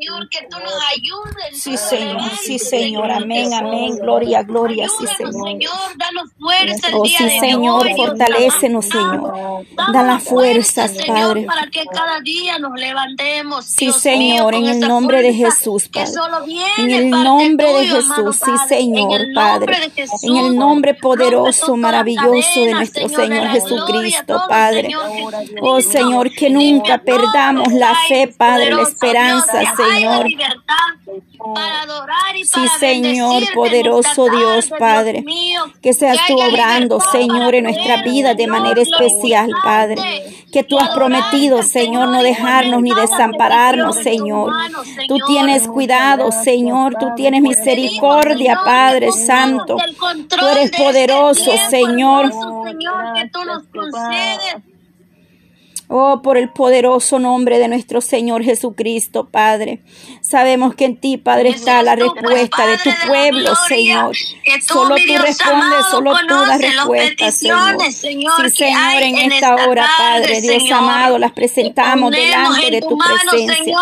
Señor, que tú nos ayudes. Sí, Señor, sí, Señor, amén, amén, gloria, gloria, sí, Señor. Señor, danos fuerza el Oh, día sí, Señor, fortalécenos. Señor. Da las fuerza, fuerzas, Señor, Padre. para que cada día nos levantemos. Sí, Señor, en el nombre de Jesús, Padre. En el nombre de Jesús, sí. Señor, Padre. En el nombre poderoso, maravilloso de nuestro Señor, Señor Jesucristo, Padre. Señor, Oh, Señor, que nunca perdamos la fe, Padre, la esperanza, haya Señor. libertad para adorar y Sí, para Señor, poderoso Dios, tarde, Padre. Dios mío. Que seas tú obrando, Señor, en nuestra vida de manera especial, Padre. Que tú has prometido, Señor, no dejarnos ni desampararnos, Señor. Tú tienes cuidado, Señor. Tú tienes misericordia, Padre Santo. Tú eres este poderoso, Señor. Señor, que tú nos concedes Oh, por el poderoso nombre de nuestro Señor Jesucristo, Padre. Sabemos que en ti, Padre, está la respuesta de tu pueblo, Señor. Solo tú respondes, solo tú das respuesta, Señor. Sí, Señor, en esta hora, Padre, Dios amado, las presentamos delante de tu presencia.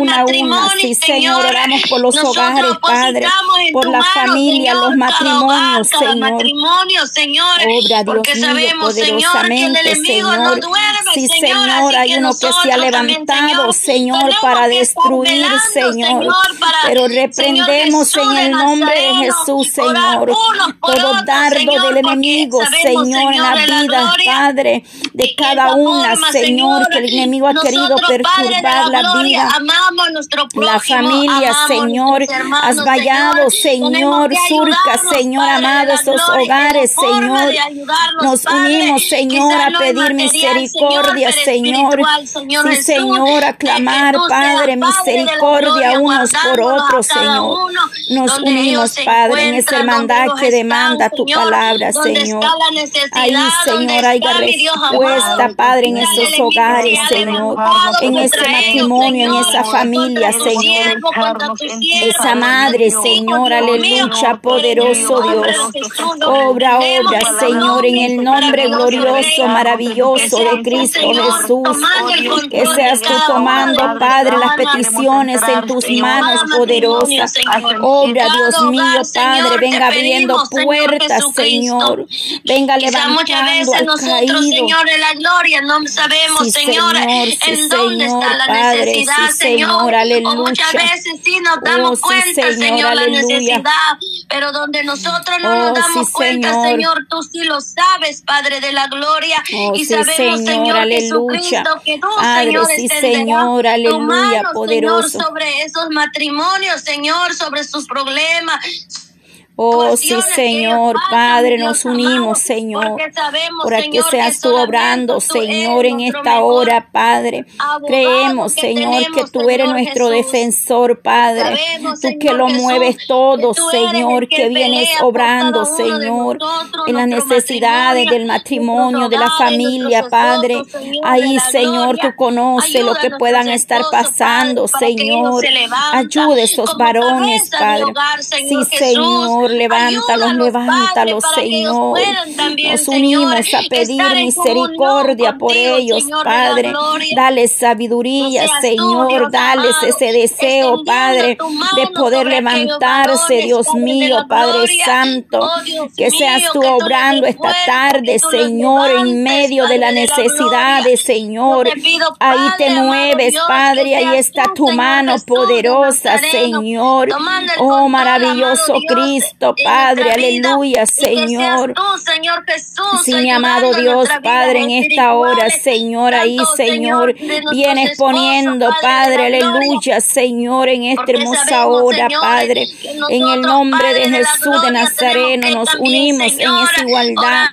Una a una, sí, Señor, oramos por los hogares, Padre, por la familia, los matrimonios, Señor. Obra, Dios mío, poderosamente, Señor. Sí, Señor. Hay uno que se ha levantado, Señor, para destruir, Señor. Pero reprendemos en el nombre de Jesús, Señor, todo dardo del enemigo, Señor, en la vida, Padre, de cada una, Señor, que el enemigo ha querido perturbar la vida. amamos nuestro prójimo, La familia, Señor, has vallado, Señor. Surca, Señor amado, esos hogares, Señor. Nos unimos, Señor, a pedir misericordia, Señor. Señor Sí, Señor, a de que clamar, tú seas Padre, misericordia unos por otros, Señor. uno, Nos unimos, Padre, en esa hermandad que demanda están, tu Señor, palabra, Señor. Ahí, Señor, Dios respuesta, amado. Padre, en esos hogares, Señor. En ese ellos, matrimonio, en esa familia, Señor. Esa madre, Señor, aleluya, poderoso Dios. Obra, obra, Señor, en el nombre glorioso, maravilloso de Cristo Jesús. Que seas tú tomando, Padre, las peticiones en tus manos poderosas. Obra, Dios mío, Padre, venga abriendo puertas, Señor. Venga Quizá muchas levantando veces al nosotros, caído. Señor, de la gloria, no sabemos, Sí, Señor, sí, en dónde Señor, está la Padre, necesidad, sí, Señor. Aleluya. O muchas veces sí nos Oh, damos cuenta, Señor, la necesidad, pero donde nosotros no Oh, nos damos sí, cuenta, Señor. Señor, tú sí lo sabes, Padre de la gloria, Oh, y sabemos, Señor, aleluya. Jesucristo, que tú, Padre, Señor, Señor, tu aleluya, mano, poderoso. Señor, sobre esos matrimonios, Señor, sobre sus problemas, Oh, sí, Señor, Padre, nos unimos, Señor, para que seas tú obrando, Señor, en esta hora, Padre. Creemos, Señor, que tú eres nuestro defensor, Padre. Tú que lo mueves todo, Señor, que vienes obrando, Señor, en las necesidades del matrimonio, de la familia, Padre. Ahí, Señor, tú conoces lo que puedan estar pasando, Señor. Ayude a esos varones, Padre. Sí, Señor. Señor, levántalos, Padre, Señor. también, Nos Señor, unimos a pedir misericordia por ellos, Señor Padre. Dale sabiduría, Señor. Amado, ese deseo, Padre, de poder levantarse, varones, Dios mío, Padre. Santo. Oh, Dios Que seas tú que obrando esta tarde, Señor, en medio de la necesidades, gloria. Señor. Yo te pido, Ahí te mueves, Dios, Padre. Ahí está tu mano poderosa, Señor. Oh, maravilloso Cristo, Padre. Aleluya, Señor. tú, Señor Jesús, Sí, mi amado Dios, Padre, en esta hora, Señor, ahí, Señor, vienes poniendo, Padre, aleluya, Señor, en esta hermosa hora, Padre, en el nombre de Jesús de Nazareno, nos unimos en esa igualdad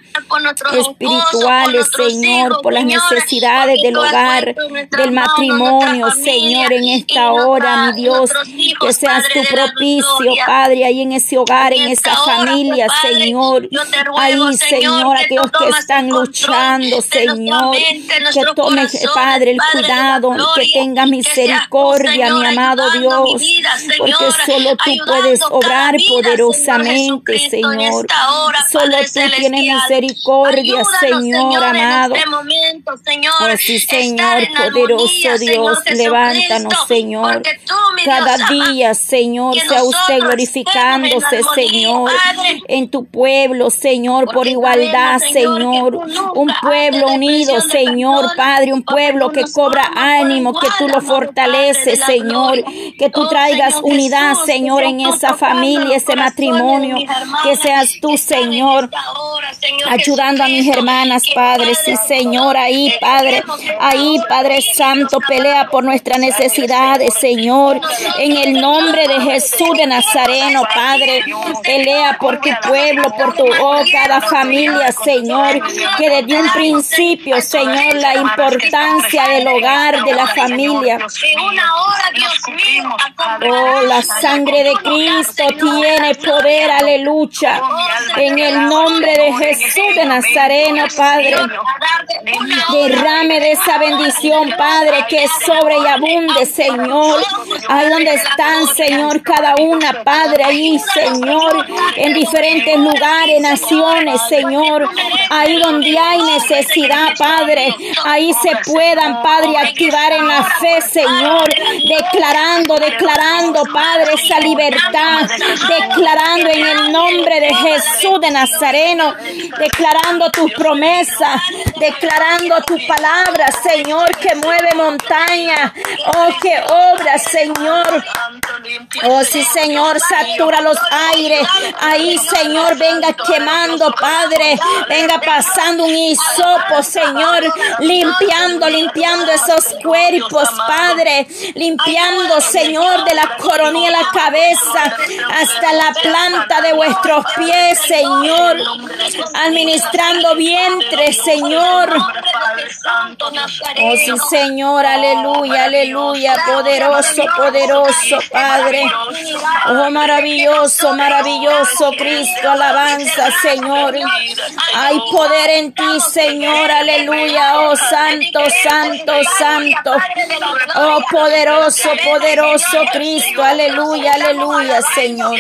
espirituales, Señor, por las necesidades del hogar, del matrimonio, Señor, en esta hora, mi Dios, que seas tu propicio. Padre, ahí en ese hogar, obrar en esa familia, Señor. Ahí, Señor, aquellos que están luchando, Señor, que tome, Padre, el cuidado, que tenga misericordia, mi amado Dios, porque solo tú puedes obrar poderosamente, Señor. Solo tú tienes misericordia, Señor amado. Oh, sí, Señor, poderoso Dios, levántanos, Señor. Cada día, Señor, sea usted glorificándose, Señor, en tu pueblo, Señor, por igualdad, Señor. Un pueblo unido, Señor, Padre, un pueblo que cobra ánimo, que tú lo fortaleces, Señor. Que tú traigas unidad, Señor, en esa familia, ese matrimonio. Que seas tú, Señor, ayudando a mis hermanas, Padre. Sí, Señor, ahí, Padre. Ahí, Padre Santo, pelea por nuestras necesidades, Señor. En el nombre de Jesús de Nazareno, Padre. Pelea por tu pueblo, por tu oh, cada familia, Señor. Que desde un principio, Señor, la importancia del hogar, de la familia. Oh, la sangre de Cristo tiene poder, aleluya. En el nombre de Jesús de Nazareno, Padre. Derrame de esa bendición, Padre, que sobre y abunde, Señor. Ahí donde están, Señor, cada una, Padre, ahí, Señor, en diferentes lugares, naciones, Señor. Ahí donde hay necesidad, Padre. Ahí se puedan, Padre, activar en la fe, Señor. Declarando, declarando, Padre, esa libertad. Declarando en el nombre de Jesús de Nazareno. Declarando tus promesas. Declarando tu palabra, Señor, que mueve montaña. Oh, que obra, Señor. Oh, sí, Señor, satura los aires. Ahí, Señor, venga quemando, Padre. Venga pasando un hisopo, Señor. Limpiando, limpiando esos cuerpos, Padre. Limpiando, Señor, de la coronilla a la cabeza hasta la planta de vuestros pies, Señor. Administrando vientre, Señor. Oh, sí, Señor, aleluya, aleluya, poderoso, poderoso, Padre. Oh, maravilloso, maravilloso, Cristo, alabanza, Señor. Hay poder en ti, Señor, aleluya, oh, santo, santo, santo. Oh, poderoso, poderoso, Cristo, aleluya, aleluya, Señor.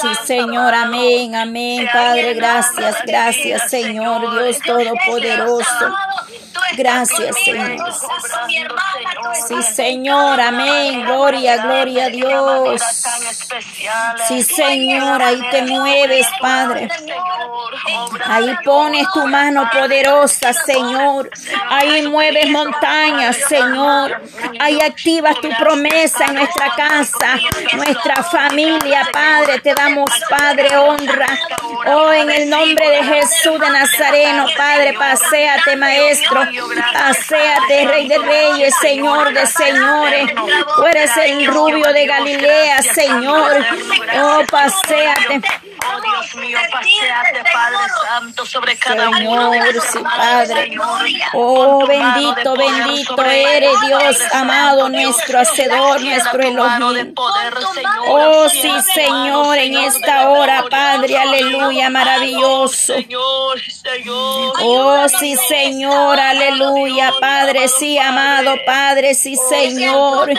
Sí, Señor, amén, amén, Padre, gracias, gracias, Señor, Dios Todopoderoso. Gracias, Señor. Sí, Señor, amén. Gloria, gloria a Dios. Sí, Señor, ahí te mueves, Padre. Ahí pones tu mano poderosa, Señor. Ahí mueves montañas, Señor. Ahí activas tu promesa en nuestra casa, nuestra familia, Padre. Te damos, Padre, honra. Oh, en el nombre de Jesús de Nazareno, Padre, paséate, Maestro. Paséate, Rey de Reyes, Señor de Señores. Tú eres el rubio de Galilea, Señor. Oh, paséate. Oh Dios mío, paseate, Padre Santo, sobre cada Señor, Padre. Oh, bendito, bendito eres Dios, amado, nuestro Hacedor, nuestro Elohim. Oh, sí, Señor, en esta hora, Padre, aleluya, maravilloso. Oh, sí, Señor, aleluya, Padre, sí, amado, Padre, sí, Señor.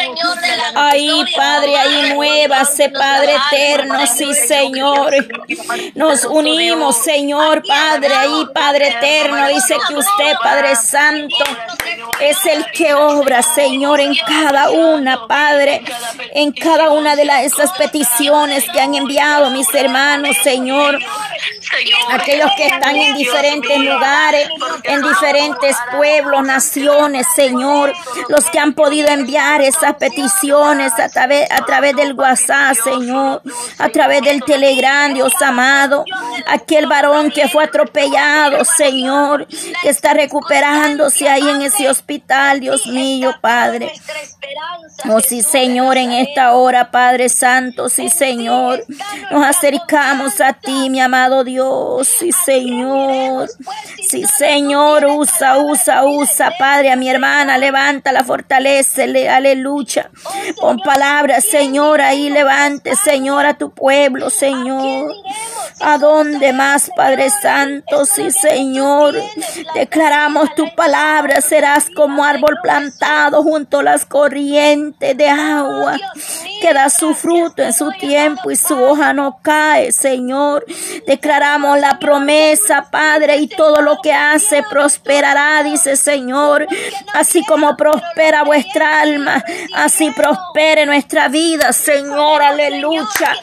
Ahí, Padre, ahí muévase, Padre eterno, sí, Señor. Nos unimos, Señor Padre, ahí Padre eterno. Dice que usted, Padre Santo, es el que obra, Señor, en cada una, Padre, en cada una de las, esas peticiones que han enviado mis hermanos, Señor. Aquellos que están en diferentes lugares, en diferentes pueblos, naciones, Señor. Los que han podido enviar esas peticiones a través, a través del WhatsApp, Señor. A través del Telegram, Dios amado. Aquel varón que fue atropellado, Señor. Que está recuperándose ahí en ese hospital, Dios mío, Padre. Oh, sí, Señor, en esta hora, Padre Santo, sí, Señor. Nos acercamos a ti, mi amado Dios. Sí, Señor. Sí, Señor, usa, usa, usa, Padre, a mi hermana, levanta, la fortalece, aleluya. Con palabras, Señor, ahí levante, Señor, a tu pueblo, Señor. ¿A dónde más, Padre Santo? Sí, Señor. Declaramos tu palabra, serás como árbol plantado junto a las corrientes de agua, que da su fruto en su tiempo y su hoja no cae, Señor. Declaramos la promesa, Padre, y todo lo que hace prosperará, dice Señor. Así como prospera vuestra alma, así prospere nuestra vida, Señor. Aleluya.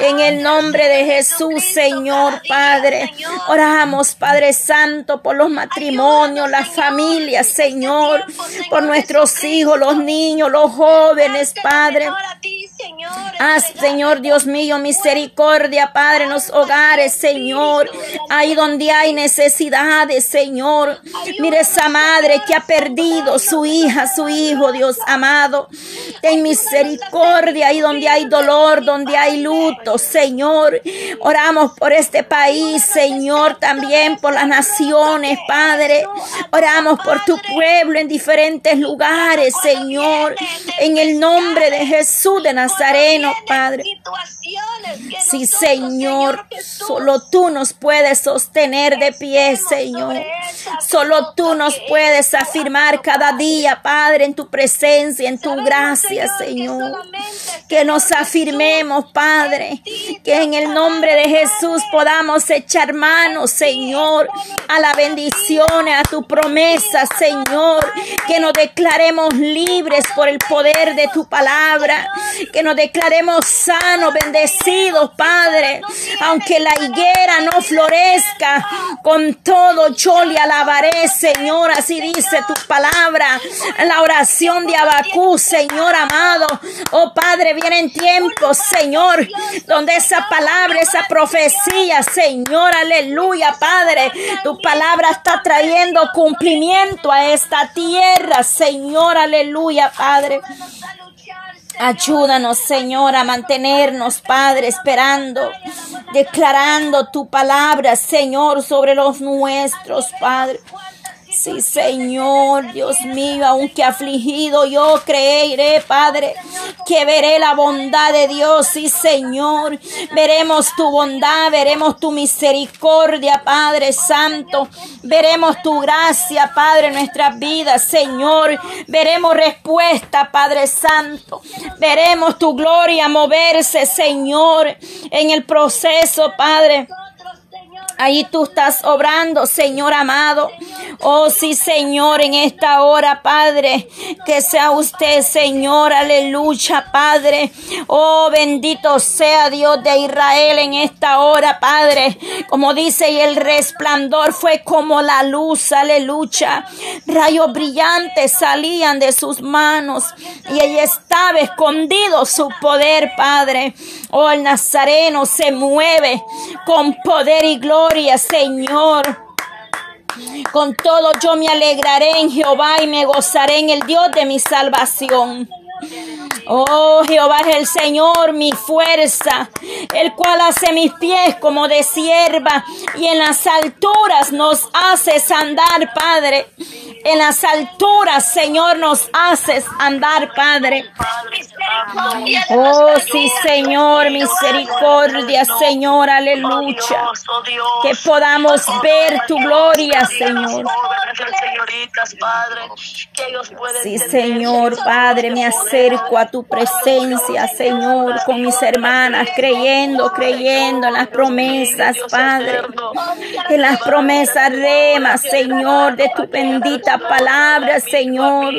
En el nombre de Jesús, Señor Padre. Oramos, Padre Santo, por los matrimonios, las familias, Señor, por nuestros hijos, los niños, los jóvenes, Padre. Haz, Señor Dios mío, misericordia, Padre, en los hogares, Señor. Ahí donde hay necesidades, Señor. Mire esa madre que ha perdido su hija, su hijo, Dios amado. Ten misericordia ahí donde hay dolor, donde hay luto, Señor. Oramos por este país, Señor, también por las naciones, Padre. Oramos por tu pueblo en diferentes lugares, Señor. En el nombre de Jesús de Nazareno, Padre. Sí, Señor, solo tú nos puedes sostener de pie, Señor. Solo tú nos puedes afirmar cada día, Padre, en tu presencia, en tu gracia, Señor. Que nos afirmemos, Padre, que en el nombre de Jesús podamos echar manos, Señor, a la bendición, a tu promesa, Señor. Que nos declaremos libres por el poder de tu palabra. Que nos declaremos sanos, bendecidos, Padre. Aunque la higuera no florezca, con todo yo le alabaré, Señor. Así dice tu palabra. La oración de Abacú, Señor amado. Oh Padre, vienen tiempos, Señor, donde esa palabra, esa profecía, Señor, aleluya, Padre. Tu palabra está trayendo cumplimiento a esta tierra, Señor, aleluya, Padre. Ayúdanos, Señor, a mantenernos, Padre, esperando, declarando tu palabra, Señor, sobre los nuestros, Padre. Sí, Señor, Dios mío, aunque afligido yo creeré, Padre, que veré la bondad de Dios. Sí, Señor, veremos tu bondad, veremos tu misericordia, Padre Santo. Veremos tu gracia, Padre, en nuestras vidas, Señor. Veremos respuesta, Padre Santo. Veremos tu gloria moverse, Señor, en el proceso, Padre. Ahí tú estás obrando, Señor amado. Oh sí, Señor, en esta hora, Padre. Que sea usted, Señor. Aleluya, Padre. Oh, bendito sea Dios de Israel en esta hora, Padre. Como dice, y el resplandor fue como la luz. Aleluya. Rayos brillantes salían de sus manos. Y ahí estaba escondido su poder, Padre. Oh, el Nazareno se mueve con poder y gloria Señor. Con todo yo me alegraré en Jehová y me gozaré en el Dios de mi salvación. Oh, Jehová es el Señor, mi fuerza, el cual hace mis pies como de sierva y en las alturas nos haces andar, Padre. En las alturas, Señor, nos haces andar, Padre. Oh, sí, Señor, misericordia, Señor, aleluya. Que podamos ver tu gloria, Señor. Sí, Señor, Padre, me acerco a tu presencia, Señor, con mis hermanas, creyendo, creyendo en las promesas, Padre. En las promesas remas, Señor, de tu bendita palabra, Señor.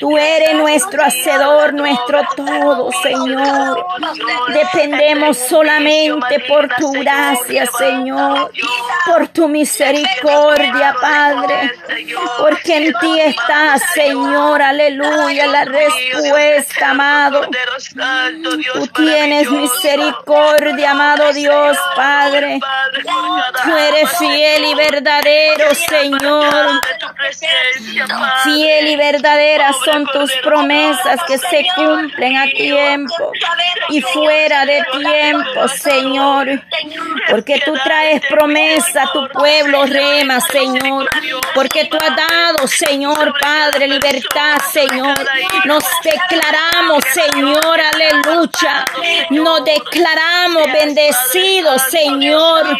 Tú eres nuestro hacedor, nuestro todo, Señor. Dependemos solamente por tu gracia, Señor, por tu misericordia, Padre, porque en ti está, Señor, aleluya, la respuesta, amado. Tú tienes misericordia, amado Dios, Padre. Tú eres fiel y verdadero, Señor. Fiel y verdaderas son tus promesas que se cumplen a tiempo y fuera de tiempo, Señor. Porque tú traes promesa a tu pueblo, rema, Señor. Porque tú has dado, Señor Padre, libertad, Señor. Nos declaramos, Señor, aleluya. Nos declaramos bendecidos, Señor.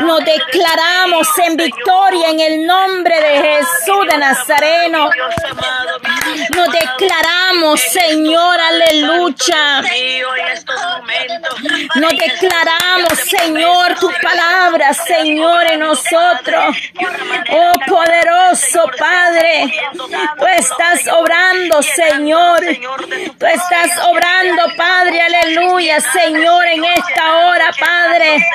Nos declaramos en victoria en el nombre de Jesús de Nazareno. Nos declaramos, Señor, aleluya. Nos declaramos, Señor, tu palabra, Señor, en nosotros. Oh poderoso Padre, tú estás obrando, Señor. Tú estás obrando, Padre, aleluya, Señor, en esta hora, Padre.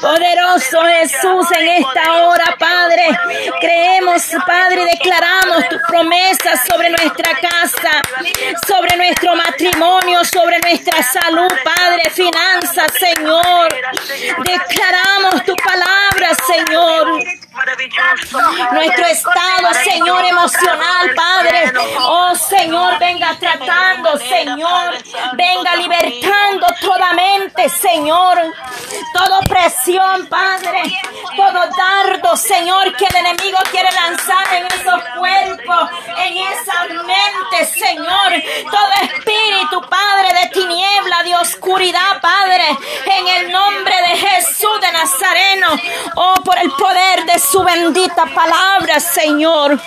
Poderoso Jesús, en esta hora, Padre. Creemos, Padre, declaramos tus promesas sobre nuestra casa, sobre nuestro matrimonio, sobre nuestra salud, Padre, finanzas, Señor. Declaramos tu palabra, Señor. Nuestro estado, Señor, emocional, Señor, venga tratando, Señor. Venga libertando toda mente, Señor. Toda presión, Padre. Todo dardo, Señor, que el enemigo quiere lanzar en esos cuerpos, en esa mente, Señor. Todo espíritu, Padre, de tiniebla, de oscuridad, Padre. En el nombre de Jesús de Nazareno. Oh, por el poder de su bendita palabra, Señor.